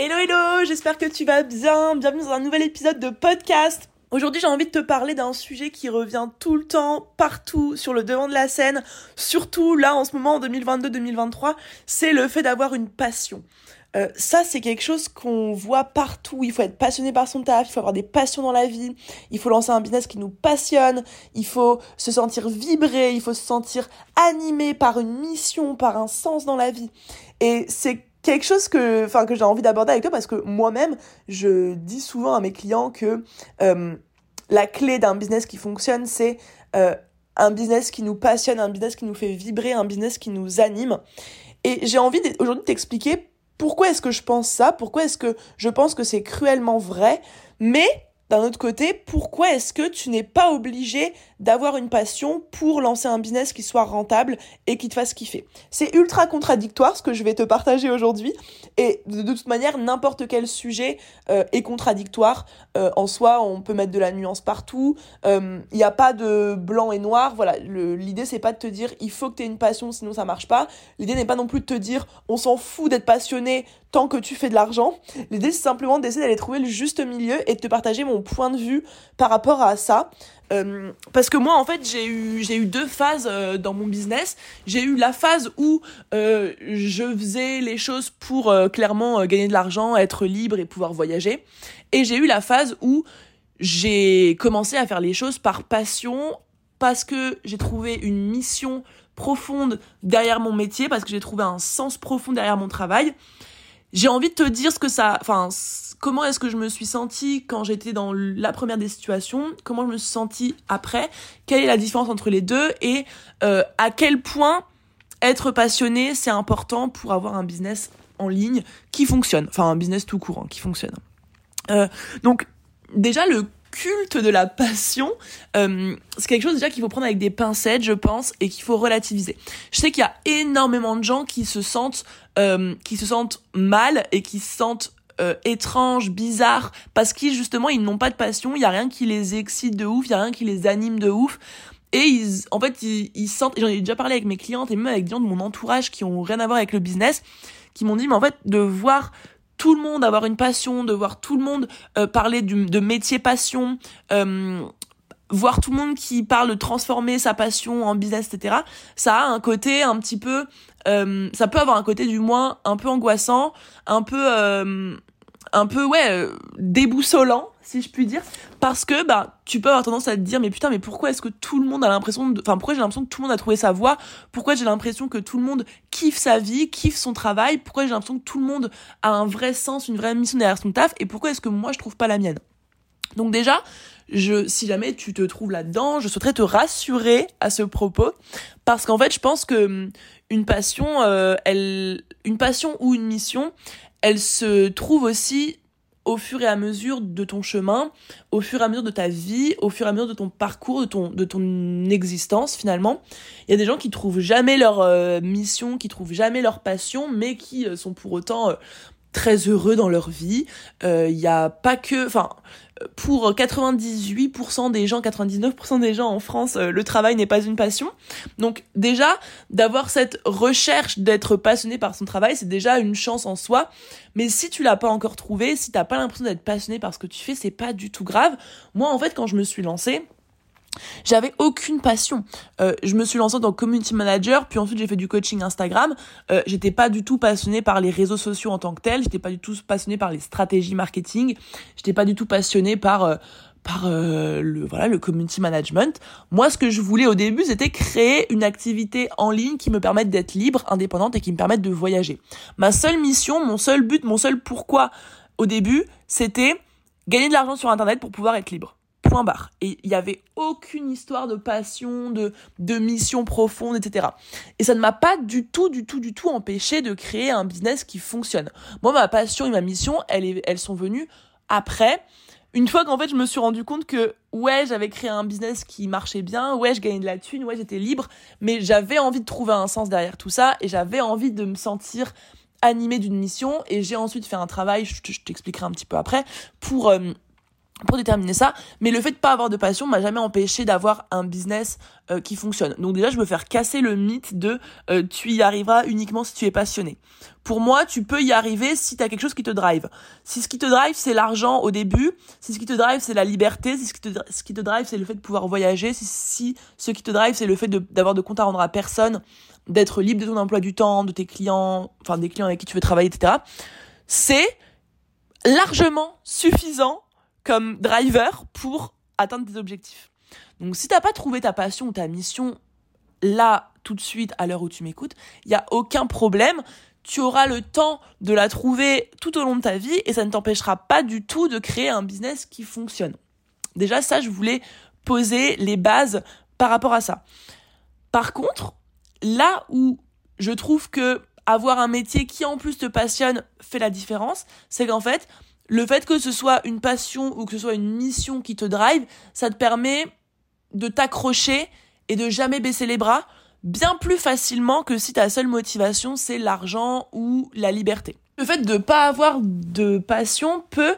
Hello hello, j'espère que tu vas bien. Bienvenue dans un nouvel épisode de podcast. Aujourd'hui, j'ai envie de te parler d'un sujet qui revient tout le temps, partout, sur le devant de la scène, surtout là en ce moment en 2022-2023, c'est le fait d'avoir une passion. Euh, ça, c'est quelque chose qu'on voit partout. Il faut être passionné par son taf, il faut avoir des passions dans la vie, il faut lancer un business qui nous passionne, il faut se sentir vibrer, il faut se sentir animé par une mission, par un sens dans la vie. Et c'est quelque chose que, enfin, que j'ai envie d'aborder avec toi parce que moi-même, je dis souvent à mes clients que euh, la clé d'un business qui fonctionne, c'est euh, un business qui nous passionne, un business qui nous fait vibrer, un business qui nous anime. Et j'ai envie aujourd'hui de t'expliquer pourquoi est-ce que je pense ça, pourquoi est-ce que je pense que c'est cruellement vrai, mais d'un autre côté, pourquoi est-ce que tu n'es pas obligé d'avoir une passion pour lancer un business qui soit rentable et qui te fasse kiffer? C'est ultra contradictoire ce que je vais te partager aujourd'hui et de, toute manière, n'importe quel sujet euh, est contradictoire. Euh, en soi, on peut mettre de la nuance partout. Il euh, n'y a pas de blanc et noir. Voilà, l'idée c'est pas de te dire il faut que tu aies une passion sinon ça marche pas. L'idée n'est pas non plus de te dire on s'en fout d'être passionné tant que tu fais de l'argent. L'idée c'est simplement d'essayer d'aller trouver le juste milieu et de te partager mon point de vue par rapport à ça. Euh, parce que moi en fait j'ai eu j'ai eu deux phases euh, dans mon business j'ai eu la phase où euh, je faisais les choses pour clairement gagner de l'argent être libre et pouvoir voyager et j'ai eu la phase où j'ai commencé à faire les choses par passion parce que j'ai trouvé une mission profonde derrière mon métier parce que j'ai trouvé un sens profond derrière mon travail j'ai envie de te dire ce que ça enfin comment est-ce que je me suis sentie quand j'étais dans la première des situations, comment je me suis sentie après, quelle est la différence entre les deux et euh, à quel point être passionné c'est important pour avoir un business en ligne qui fonctionne, enfin un business tout courant qui fonctionne. Euh, donc déjà le culte de la passion, euh, c'est quelque chose déjà qu'il faut prendre avec des pincettes, je pense, et qu'il faut relativiser. Je sais qu'il y a énormément de gens qui se sentent, euh, qui se sentent mal et qui se sentent euh, étranges, bizarres, parce qu'ils justement ils n'ont pas de passion, il y a rien qui les excite de ouf, il y a rien qui les anime de ouf. Et ils, en fait, ils, ils sentent, j'en ai déjà parlé avec mes clientes et même avec des gens de mon entourage qui ont rien à voir avec le business, qui m'ont dit, mais en fait, de voir tout le monde avoir une passion, de voir tout le monde euh, parler de métier passion, euh, voir tout le monde qui parle de transformer sa passion en business, etc. Ça a un côté un petit peu, euh, ça peut avoir un côté du moins un peu angoissant, un peu, un peu ouais, euh, déboussolant, si je puis dire, parce que bah tu peux avoir tendance à te dire mais putain mais pourquoi est-ce que tout le monde a l'impression, enfin pourquoi j'ai l'impression que tout le monde a trouvé sa voie, pourquoi j'ai l'impression que tout le monde kiffe sa vie, kiffe son travail, pourquoi j'ai l'impression que tout le monde a un vrai sens, une vraie mission derrière son taf, et pourquoi est-ce que moi je trouve pas la mienne? Donc déjà, je, si jamais tu te trouves là-dedans, je souhaiterais te rassurer à ce propos, parce qu'en fait, je pense que hum, une passion, euh, elle, une passion ou une mission, elle se trouve aussi au fur et à mesure de ton chemin, au fur et à mesure de ta vie, au fur et à mesure de ton parcours, de ton, existence finalement. Il y a des gens qui trouvent jamais leur euh, mission, qui trouvent jamais leur passion, mais qui euh, sont pour autant très heureux dans leur vie. Il n'y a pas que, enfin, pour 98% des gens, 99% des gens en France, euh, le travail n'est pas une passion. Donc déjà, d'avoir cette recherche d'être passionné par son travail, c'est déjà une chance en soi. Mais si tu l'as pas encore trouvé, si t'as pas l'impression d'être passionné par ce que tu fais, c'est pas du tout grave. Moi, en fait, quand je me suis lancée, j'avais aucune passion. Euh, je me suis lancée en tant que community manager, puis ensuite j'ai fait du coaching Instagram. Euh, j'étais pas du tout passionnée par les réseaux sociaux en tant que tel. J'étais pas du tout passionnée par les stratégies marketing. J'étais pas du tout passionnée par euh, par euh, le voilà le community management. Moi, ce que je voulais au début, c'était créer une activité en ligne qui me permette d'être libre, indépendante et qui me permette de voyager. Ma seule mission, mon seul but, mon seul pourquoi au début, c'était gagner de l'argent sur Internet pour pouvoir être libre Et il n'y avait aucune histoire de passion, de, de mission profonde, etc. Et ça ne m'a pas du tout, du tout, du tout empêché de créer un business qui fonctionne. Moi, ma passion et ma mission, elles, elles sont venues après. Une fois qu'en fait je me suis rendu compte que ouais j'avais créé un business qui marchait bien, ouais je gagnais de la thune, ouais j'étais libre, mais j'avais envie de trouver un sens derrière tout ça et j'avais envie de me sentir animée d'une mission et j'ai ensuite fait un travail, je t'expliquerai un petit peu après, pour euh, pour déterminer ça, mais le fait de pas avoir de passion m'a jamais empêché d'avoir un business euh, qui fonctionne. Donc déjà, je veux faire casser le mythe de euh, tu y arriveras uniquement si tu es passionné. Pour moi, tu peux y arriver si tu as quelque chose qui te drive. Si ce qui te drive c'est l'argent au début, si ce qui te drive c'est la liberté, si ce qui te, drive c'est le fait de pouvoir voyager, si, si ce qui te drive c'est le fait d'avoir de, de à rendre à personne, d'être libre de ton emploi du temps, de tes clients, enfin des clients avec qui tu veux travailler, etc. C'est largement suffisant comme driver pour atteindre tes objectifs. Donc si t'as pas trouvé ta passion ou ta mission là tout de suite à l'heure où tu m'écoutes, il y a aucun problème. Tu auras le temps de la trouver tout au long de ta vie et ça ne t'empêchera pas du tout de créer un business qui fonctionne. Déjà ça, je voulais poser les bases par rapport à ça. Par contre, là où je trouve que avoir un métier qui en plus te passionne fait la différence, c'est qu'en fait, le fait que ce soit une passion ou que ce soit une mission qui te drive, ça te permet de t'accrocher et de jamais baisser les bras bien plus facilement que si ta seule motivation c'est l'argent ou la liberté. Le fait de pas avoir de passion peut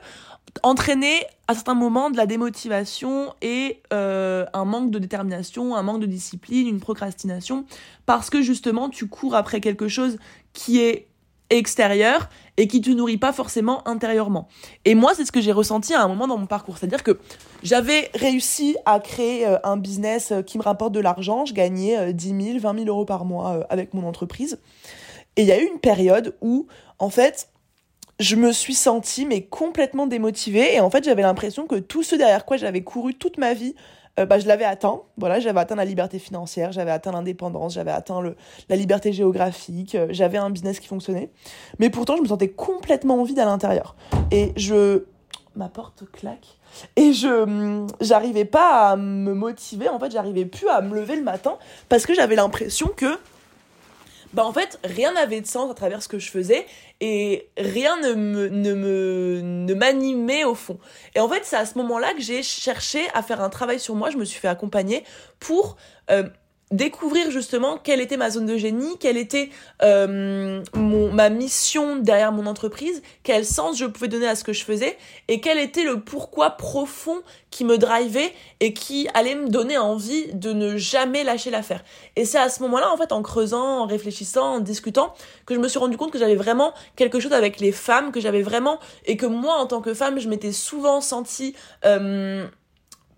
entraîner à certains moments de la démotivation et euh, un manque de détermination, un manque de discipline, une procrastination, parce que justement tu cours après quelque chose qui est extérieur et qui te nourrit pas forcément intérieurement. Et moi, c'est ce que j'ai ressenti à un moment dans mon parcours. C'est-à-dire que j'avais réussi à créer euh, un business euh, qui me rapporte de l'argent. Je gagnais 10 000, 20 000 euros par mois euh, avec mon entreprise. Et il y a eu une période où, en fait, je me suis sentie mais complètement démotivée et en fait j'avais l'impression que tout ce derrière quoi j'avais couru toute ma vie euh, bah, je l'avais atteint. Voilà, j'avais atteint la liberté financière, j'avais atteint l'indépendance, j'avais atteint le, la liberté géographique, euh, j'avais un business qui fonctionnait. Mais pourtant, je me sentais complètement vide à l'intérieur. Et je. Ma porte claque. Et je hum, j'arrivais pas à me motiver, en fait, j'arrivais plus à me lever le matin parce que j'avais l'impression que bah en fait rien n'avait de sens à travers ce que je faisais et rien ne me ne me ne m'animait au fond. Et en fait, c'est à ce moment-là que j'ai cherché à faire un travail sur moi, je me suis fait accompagner pour euh, découvrir justement quelle était ma zone de génie, quelle était euh, ma mission derrière mon entreprise, quel sens je pouvais donner à ce que je faisais et quel était le pourquoi profond qui me drivait et qui allait me donner envie de ne jamais lâcher l'affaire. Et c'est à ce moment-là, en fait, en creusant, en réfléchissant, en discutant, que je me suis rendu compte que j'avais vraiment quelque chose avec les femmes, que j'avais vraiment, et que moi, en tant que femme, je m'étais souvent sentie euh,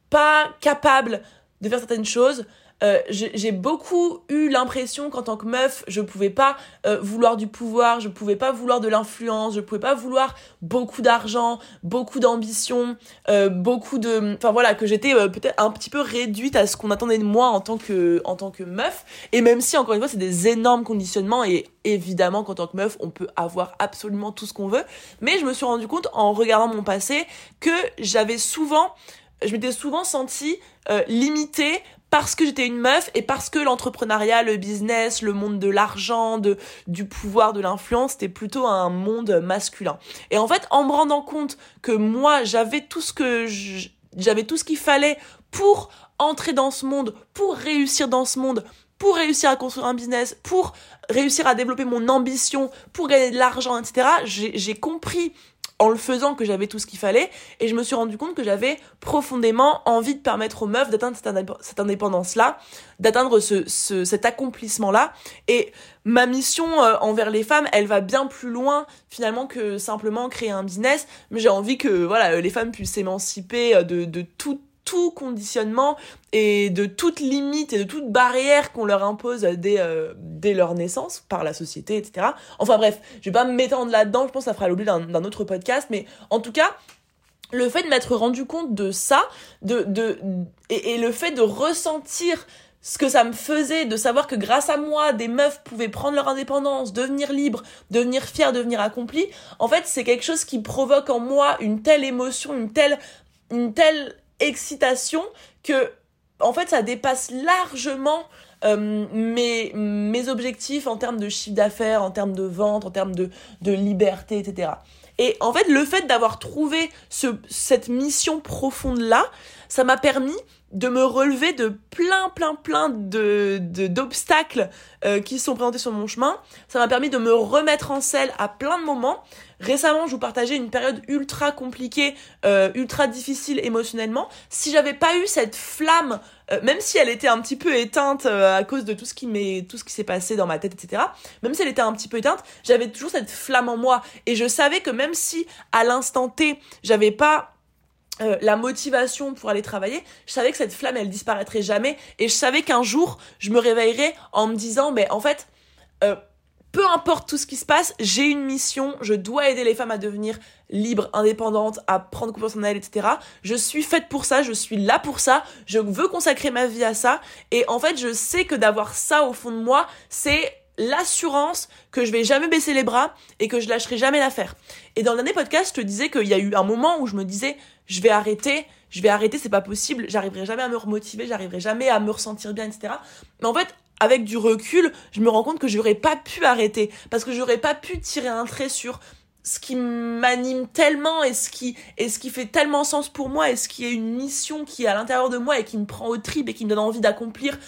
pas capable de faire certaines choses, euh, j'ai beaucoup eu l'impression qu'en tant que meuf, je pouvais pas euh, vouloir du pouvoir, je pouvais pas vouloir de l'influence, je pouvais pas vouloir beaucoup d'argent, beaucoup d'ambition, euh, beaucoup de, enfin voilà, que j'étais peut-être un petit peu réduite à ce qu'on attendait de moi en tant que en tant que meuf. Et même si encore une fois, c'est des énormes conditionnements et évidemment qu'en tant que meuf, on peut avoir absolument tout ce qu'on veut, mais je me suis rendu compte en regardant mon passé que j'avais souvent je m'étais souvent sentie limitée parce que j'étais une meuf et parce que l'entrepreneuriat, le business, le monde de l'argent, de du pouvoir, de l'influence, c'était plutôt un monde masculin. Et en fait, en me rendant compte que moi, j'avais tout ce qu'il fallait pour entrer dans ce monde, pour réussir dans ce monde, pour réussir à construire un business, pour réussir à développer mon ambition, pour gagner de l'argent, etc. J'ai compris en le faisant que j'avais tout ce qu'il fallait et je me suis rendu compte que j'avais profondément envie de permettre aux meufs d'atteindre cette, indépendance-là, d'atteindre ce, cet accomplissement-là. Et ma mission euh, envers les femmes, elle va bien plus loin finalement que simplement créer un business, mais j'ai envie que voilà, les femmes puissent s'émanciper euh, de, de tout tout conditionnement et de toute limite et de toute barrière qu'on leur impose dès, euh, dès leur naissance par la société, etc. Enfin bref, je vais pas me m'étendre là-dedans, je pense que ça fera l'objet d'un autre podcast, mais en tout cas, le fait de m'être rendu compte de ça, de, de, et, le fait de ressentir ce que ça me faisait de savoir que grâce à moi, des meufs pouvaient prendre leur indépendance, devenir libres, devenir fières, devenir accomplies, en fait, c'est quelque chose qui provoque en moi une telle émotion, une telle, une telle excitation que en fait ça dépasse largement euh, mes, objectifs en termes de chiffre d'affaires, en termes de vente, en termes de, liberté, etc. Et en fait, le fait d'avoir trouvé ce, cette mission profonde-là, ça m'a permis de me relever de plein, plein, plein de, d'obstacles euh, qui sont présentés sur mon chemin. Ça m'a permis de me remettre en selle à plein de moments. Récemment, je vous partageais une période ultra compliquée, euh, ultra difficile émotionnellement. Si j'avais pas eu cette flamme, euh, même si elle était un petit peu éteinte à cause de tout ce qui m'est, tout ce qui s'est passé dans ma tête, etc. Même si elle était un petit peu éteinte, j'avais toujours cette flamme en moi et je savais que même si à l'instant T, j'avais pas euh, la motivation pour aller travailler, je savais que cette flamme elle disparaîtrait jamais et je savais qu'un jour je me réveillerais en me disant mais en fait euh, peu importe tout ce qui se passe, j'ai une mission, je dois aider les femmes à devenir libres, indépendantes, à prendre confiance en elles, etc. Je suis faite pour ça, je suis là pour ça, je veux consacrer ma vie à ça. Et en fait, je sais que d'avoir ça au fond de moi, c'est l'assurance que je vais jamais baisser les bras et que je lâcherai jamais l'affaire. Et dans le dernier podcast, je te disais qu'il y a eu un moment où je me disais, je vais arrêter, je vais arrêter, c'est pas possible, j'arriverai jamais à me remotiver, j'arriverai jamais à me ressentir bien, etc. Mais en fait, avec du recul, je me rends compte que j'aurais pas pu arrêter parce que j'aurais pas pu tirer un trait sur ce qui m'anime tellement et ce qui et ce qui fait tellement sens pour moi et ce qui est une mission qui est à l'intérieur de moi et qui me prend au trip et qui me donne envie d'accomplir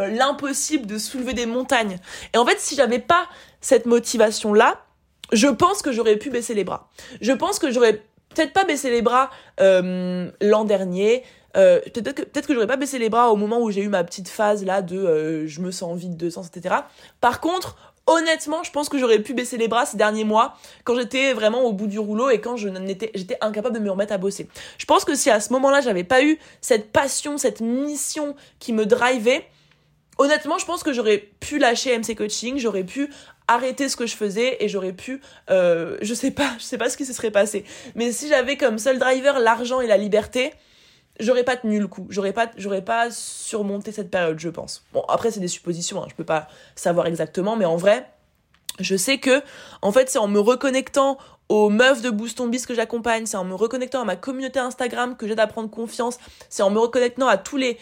euh, l'impossible de soulever des montagnes. Et en fait, si j'avais pas cette motivation là, je pense que j'aurais pu baisser les bras. Je pense que j'aurais peut-être pas baissé les bras euh, l'an dernier. Euh, peut-être que, j'aurais pas baissé les bras au moment où j'ai eu ma petite phase là de euh, je me sens vide de sens, etc. Par contre, honnêtement, je pense que j'aurais pu baisser les bras ces derniers mois quand j'étais vraiment au bout du rouleau et quand j'étais incapable de me remettre à bosser. Je pense que si à ce moment-là j'avais pas eu cette passion, cette mission qui me drivait, honnêtement, je pense que j'aurais pu lâcher MC Coaching, j'aurais pu arrêter ce que je faisais et j'aurais pu euh, je sais pas je sais pas ce qui se serait passé. Mais si j'avais comme seul driver l'argent et la liberté j'aurais pas tenu le coup. J'aurais pas j'aurais pas surmonté cette période je pense. Bon après c'est des suppositions hein, je peux pas savoir exactement mais en vrai je sais que en fait c'est en me reconnectant aux meufs de Boost Bis que j'accompagne, c'est en me reconnectant à ma communauté Instagram que j'aide à prendre confiance, c'est en me reconnectant à tous les,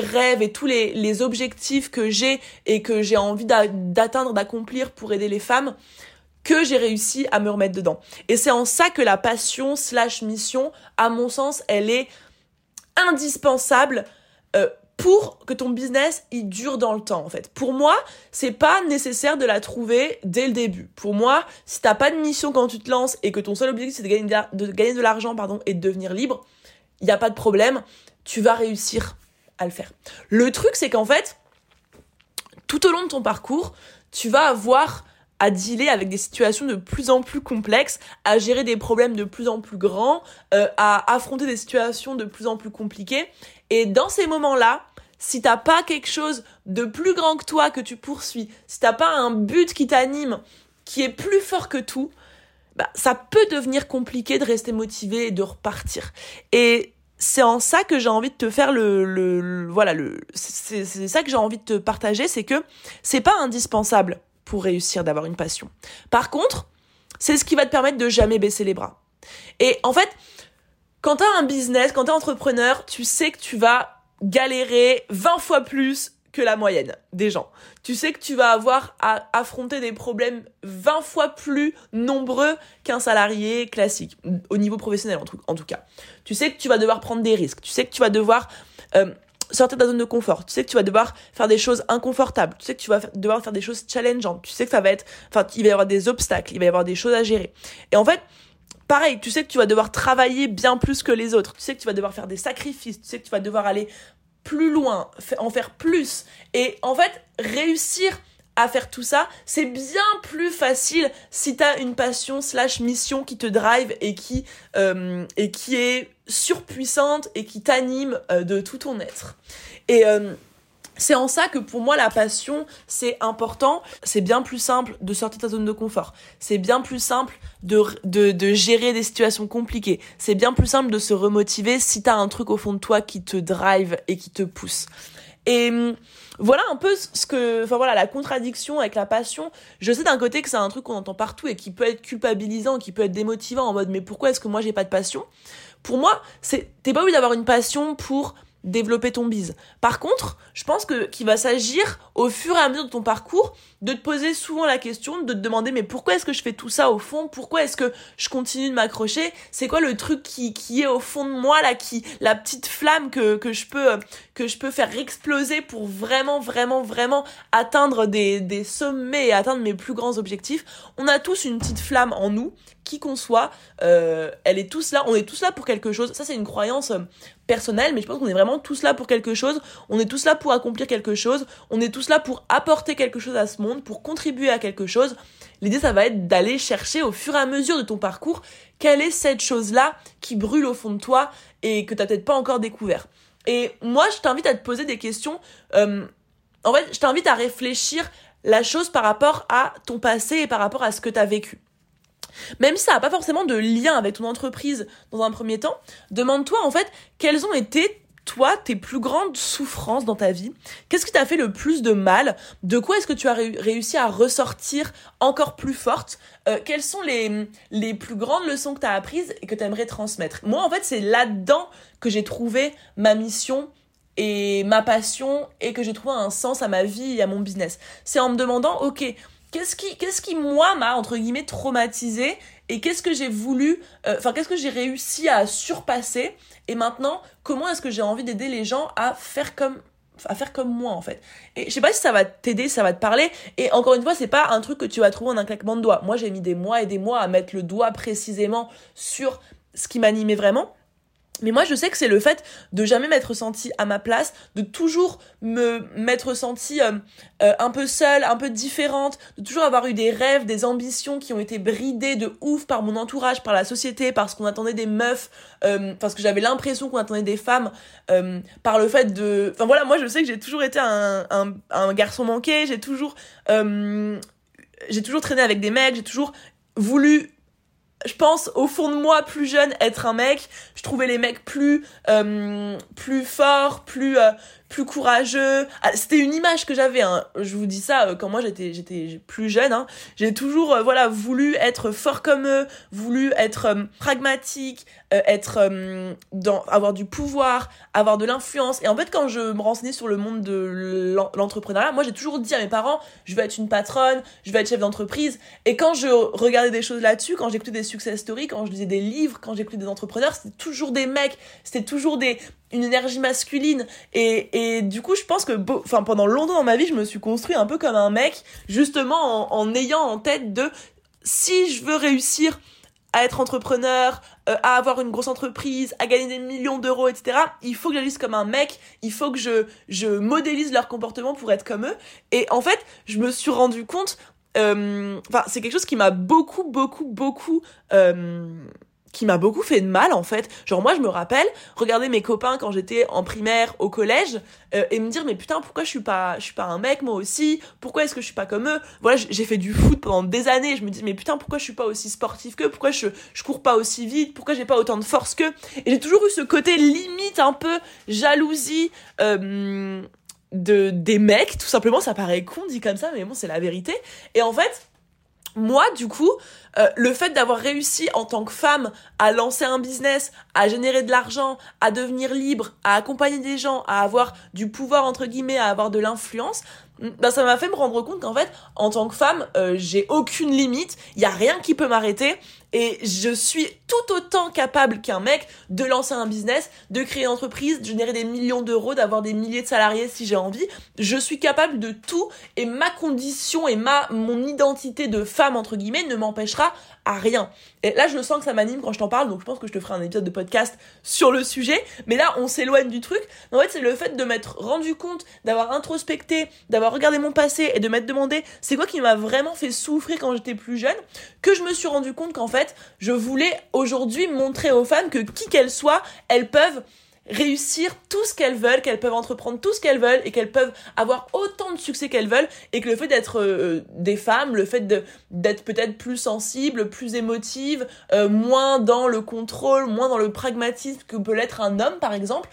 rêves et tous les, les objectifs que j'ai et que j'ai envie d'atteindre, d'accomplir pour aider les femmes que j'ai réussi à me remettre dedans. Et c'est en ça que la passion slash mission, à mon sens, elle est indispensable euh, pour que ton business il dure dans le temps en fait. Pour moi, c'est pas nécessaire de la trouver dès le début. Pour moi, si t'as pas de mission quand tu te lances et que ton seul objectif c'est de gagner de, l'argent pardon et de devenir libre, il y a pas de problème, tu vas réussir à le faire. Le truc c'est qu'en fait, tout au long de ton parcours, tu vas avoir à dealer avec des situations de plus en plus complexes, à gérer des problèmes de plus en plus grands, euh, à affronter des situations de plus en plus compliquées. Et dans ces moments-là, si t'as pas quelque chose de plus grand que toi que tu poursuis, si t'as pas un but qui t'anime, qui est plus fort que tout, bah, ça peut devenir compliqué de rester motivé et de repartir. Et c'est en ça que j'ai envie de te faire le, le, voilà le c'est ça que j'ai envie de te partager c'est que c'est pas indispensable pour réussir d'avoir une passion par contre c'est ce qui va te permettre de jamais baisser les bras et en fait quand t'as un business quand t'es entrepreneur tu sais que tu vas galérer 20 fois plus que la moyenne des gens. Tu sais que tu vas avoir à affronter des problèmes 20 fois plus nombreux qu'un salarié classique, au niveau professionnel en tout, cas. Tu sais que tu vas devoir prendre des risques, tu sais que tu vas devoir euh, sortir de ta zone de confort, tu sais que tu vas devoir faire des choses inconfortables, tu sais que tu vas devoir faire des choses challengeantes, tu sais que ça va être, enfin, il va y avoir des obstacles, il va y avoir des choses à gérer. Et en fait, pareil, tu sais que tu vas devoir travailler bien plus que les autres. Tu sais que tu vas devoir faire des sacrifices. Tu sais que tu vas devoir aller plus loin, en faire plus. Et en fait, réussir à faire tout ça, c'est bien plus facile si t'as une passion slash mission qui te drive et qui, euh, et qui est surpuissante et qui t'anime euh, de tout ton être. Et euh, c'est en ça que pour moi la passion c'est important. C'est bien plus simple de sortir de ta zone de confort. C'est bien plus simple de, de, de, gérer des situations compliquées. C'est bien plus simple de se remotiver si t'as un truc au fond de toi qui te drive et qui te pousse. Et hum, voilà un peu ce que, enfin voilà, la contradiction avec la passion. Je sais d'un côté que c'est un truc qu'on entend partout et qui peut être culpabilisant, qui peut être démotivant en mode mais pourquoi est-ce que moi j'ai pas de passion? Pour moi, c'est, t'es pas obligé d'avoir une passion pour développer ton bise. Par contre, je pense que qu'il va s'agir au fur et à mesure de ton parcours de te poser souvent la question, de te demander mais pourquoi est-ce que je fais tout ça au fond? Pourquoi est-ce que je continue de m'accrocher? C'est quoi le truc qui, qui est au fond de moi là, qui la petite flamme que, que je peux que je peux faire exploser pour vraiment vraiment vraiment atteindre des, des sommets et atteindre mes plus grands objectifs? On a tous une petite flamme en nous qui qu'on soit, euh, elle est tous là, on est tous là pour quelque chose. Ça, c'est une croyance personnelle, mais je pense qu'on est vraiment tous là pour quelque chose. On est tous là pour accomplir quelque chose. On est tous là pour apporter quelque chose à ce monde, pour contribuer à quelque chose. L'idée, ça va être d'aller chercher au fur et à mesure de ton parcours quelle est cette chose-là qui brûle au fond de toi et que t'as peut-être pas encore découvert. Et moi, je t'invite à te poser des questions. Euh, en fait, je t'invite à réfléchir la chose par rapport à ton passé et par rapport à ce que t'as vécu. Même si ça n'a pas forcément de lien avec ton entreprise dans un premier temps, demande-toi en fait quelles ont été toi, tes plus grandes souffrances dans ta vie? Qu'est-ce qui t'a fait le plus de mal? De quoi est-ce que tu as réussi à ressortir encore plus forte? Euh, Quelles sont les, les plus grandes leçons que tu as apprises et que tu aimerais transmettre? Moi, en fait, c'est là-dedans que j'ai trouvé ma mission et ma passion et que j'ai trouvé un sens à ma vie et à mon business. C'est en me demandant, ok, qu'est-ce qui, qu'est-ce qui moi m'a entre guillemets traumatisé et qu'est-ce que j'ai voulu, euh, enfin qu'est-ce que j'ai réussi à surpasser et maintenant comment est-ce que j'ai envie d'aider les gens à faire comme à faire comme moi en fait? Et je sais pas si ça va t'aider, ça va te parler. Et encore une fois, c'est pas un truc que tu vas trouver en un claquement de doigts. Moi, j'ai mis des mois et des mois à mettre le doigt précisément sur ce qui m'animait vraiment. Mais moi, je sais que c'est le fait de jamais m'être senti à ma place, de toujours me m'être senti euh, euh, un peu seule, un peu différente, de toujours avoir eu des rêves, des ambitions qui ont été bridées de ouf par mon entourage, par la société, parce qu'on attendait des meufs, euh, parce que j'avais l'impression qu'on attendait des femmes, par le fait de... Enfin voilà, moi je sais que j'ai toujours été un, un, un garçon manqué, j'ai toujours... j'ai toujours traîné avec des mecs, j'ai toujours voulu je pense au fond de moi plus jeune être un mec. Je trouvais les mecs plus euh, plus forts plus euh, plus courageux ah, c'était une image que j'avais hein. je vous dis ça euh, quand moi j'étais j'étais plus jeune hein. j'ai toujours voilà voulu être fort comme eux voulu être pragmatique être dans avoir du pouvoir avoir de l'influence et en fait quand je me renseignais sur le monde de l'entrepreneuriat moi j'ai toujours dit à mes parents je veux être une patronne je veux être chef d'entreprise et quand je regardais des choses là-dessus quand j'écoutais des success stories, quand je lisais des livres, quand j'écoutais des entrepreneurs, c'était toujours des mecs, c'était toujours des une énergie masculine et, et du coup je pense que enfin pendant longtemps dans ma vie je me suis construit un peu comme un mec justement en, ayant en tête de si je veux réussir à être entrepreneur, euh, à avoir une grosse entreprise, à gagner des millions d'euros, etc. Il faut que j'agisse comme un mec, il faut que je, je modélise leur comportement pour être comme eux. Et en fait, je me suis rendu compte euh, enfin c'est quelque chose qui m'a beaucoup beaucoup beaucoup euh, qui m'a beaucoup fait de mal en fait. Genre moi je me rappelle regarder mes copains quand j'étais en primaire au collège euh, et me dire mais putain pourquoi je suis pas je suis pas un mec moi aussi? Pourquoi est-ce que je suis pas comme eux? Voilà, j'ai fait du foot pendant des années, je me dis mais putain pourquoi je suis pas aussi sportif que Pourquoi je je cours pas aussi vite? Pourquoi j'ai pas autant de force que Et j'ai toujours eu ce côté limite un peu jalousie euh, de des mecs tout simplement. Ça paraît con dit comme ça mais bon c'est la vérité. Et en fait moi du coup euh, le fait d'avoir réussi en tant que femme à lancer un business à générer de l'argent à devenir libre à accompagner des gens à avoir du pouvoir entre guillemets à avoir de l'influence ben ça m'a fait me rendre compte qu'en fait en tant que femme euh, j'ai aucune limite il y a rien qui peut m'arrêter et je suis tout autant capable qu'un mec de lancer un business, de créer une entreprise, de générer des millions d'euros, d'avoir des milliers de salariés si j'ai envie. Je suis capable de tout et ma condition et ma mon identité de femme entre guillemets ne m'empêchera à rien. Et là, je sens que ça m'anime quand je t'en parle, donc je pense que je te ferai un épisode de podcast sur le sujet. Mais là, on s'éloigne du truc. En fait, c'est le fait de m'être rendu compte, d'avoir introspecté, d'avoir regardé mon passé et de m'être demandé c'est quoi qui m'a vraiment fait souffrir quand j'étais plus jeune, que je me suis rendu compte qu'en fait, je voulais aujourd'hui montrer aux femmes que qui qu'elles soient, elles peuvent réussir tout ce qu'elles veulent, qu'elles peuvent entreprendre tout ce qu'elles veulent et qu'elles peuvent avoir autant de succès qu'elles veulent et que le fait d'être euh, des femmes, le fait d'être peut-être plus sensible, plus émotive, euh, moins dans le contrôle, moins dans le pragmatisme que peut l'être un homme par exemple,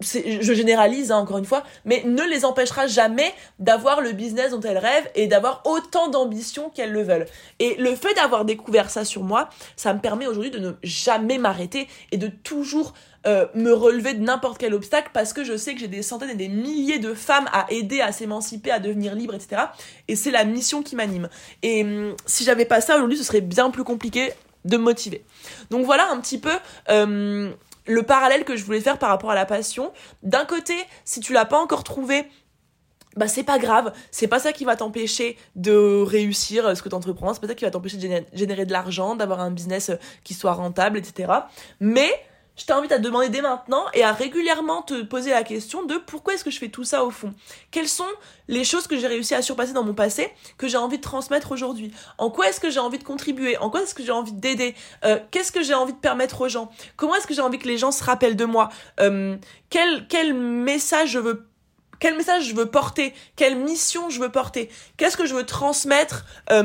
je généralise hein, encore une fois, mais ne les empêchera jamais d'avoir le business dont elles rêvent et d'avoir autant d'ambition qu'elles le veulent. Et le fait d'avoir découvert ça sur moi, ça me permet aujourd'hui de ne jamais m'arrêter et de toujours euh, me relever de n'importe quel obstacle parce que je sais que j'ai des centaines et des milliers de femmes à aider à s'émanciper, à devenir libres, etc. Et c'est la mission qui m'anime. Et hum, si j'avais pas ça aujourd'hui, ce serait bien plus compliqué de me motiver. Donc voilà un petit peu euh, le parallèle que je voulais faire par rapport à la passion. D'un côté, si tu l'as pas encore trouvé, bah c'est pas grave, c'est pas ça qui va t'empêcher de réussir ce que tu entreprends, c'est pas ça qui va t'empêcher de générer de l'argent, d'avoir un business qui soit rentable, etc. Mais je t'invite à te demander dès maintenant et à régulièrement te poser la question de pourquoi est-ce que je fais tout ça au fond. Quelles sont les choses que j'ai réussi à surpasser dans mon passé que j'ai envie de transmettre aujourd'hui? En quoi est-ce que j'ai envie de contribuer? En quoi est-ce que j'ai envie d'aider? Euh, Qu'est-ce que j'ai envie de permettre aux gens? Comment est-ce que j'ai envie que les gens se rappellent de moi? Euh, quel, message je veux quel message je veux porter, quelle mission je veux porter, qu'est-ce que je veux transmettre euh,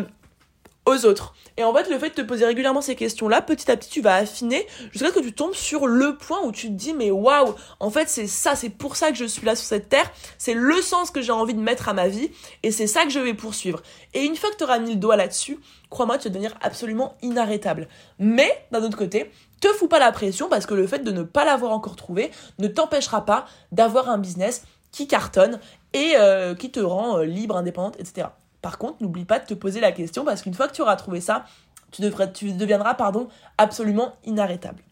autres. Et en fait, le fait de te poser régulièrement ces questions-là, petit à petit, tu vas affiner jusqu'à ce que tu tombes sur le point où tu te dis, mais waouh, en fait, c'est ça, c'est pour ça que je suis là sur cette terre, c'est le sens que j'ai envie de mettre à ma vie, et c'est ça que je vais poursuivre. Et une fois que tu auras mis le doigt là-dessus, crois-moi, tu vas devenir absolument inarrêtable. Mais, d'un autre côté, te fous pas la pression parce que le fait de ne pas l'avoir encore trouvé ne t'empêchera pas d'avoir un business qui cartonne et euh, qui te rend euh, libre, indépendante, etc. Par contre, n'oublie pas de te poser la question parce qu'une fois que tu auras trouvé ça, tu, devrais, tu deviendras pardon, absolument inarrêtable.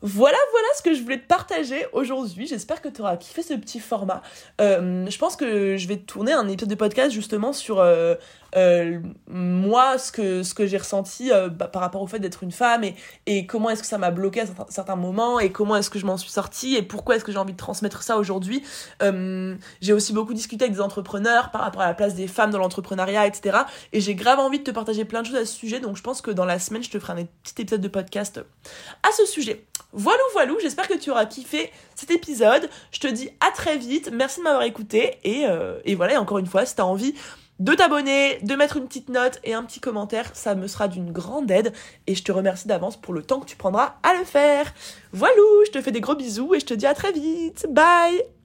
Voilà, voilà ce que je voulais te partager aujourd'hui. J'espère que tu auras kiffé ce petit format. Euh, je pense que je vais tourner un épisode de podcast justement sur euh, euh, moi, ce que, j'ai ressenti bah, par rapport au fait d'être une femme et, comment est-ce que ça m'a bloqué à certains, moments et comment est-ce que je m'en suis sortie et pourquoi est-ce que j'ai envie de transmettre ça aujourd'hui. J'ai aussi beaucoup discuté avec des entrepreneurs par rapport à la place des femmes dans l'entrepreneuriat, etc. Et j'ai grave envie de te partager plein de choses à ce sujet, donc je pense que dans la semaine, je te ferai un petit épisode de podcast à ce sujet. Voilà, voilà, j'espère que tu auras kiffé cet épisode. Je te dis à très vite, merci de m'avoir écouté et, et voilà, et encore une fois, si tu as envie de t'abonner, de mettre une petite note et un petit commentaire, ça me sera d'une grande aide et je te remercie d'avance pour le temps que tu prendras à le faire. Voilà, je te fais des gros bisous et je te dis à très vite. Bye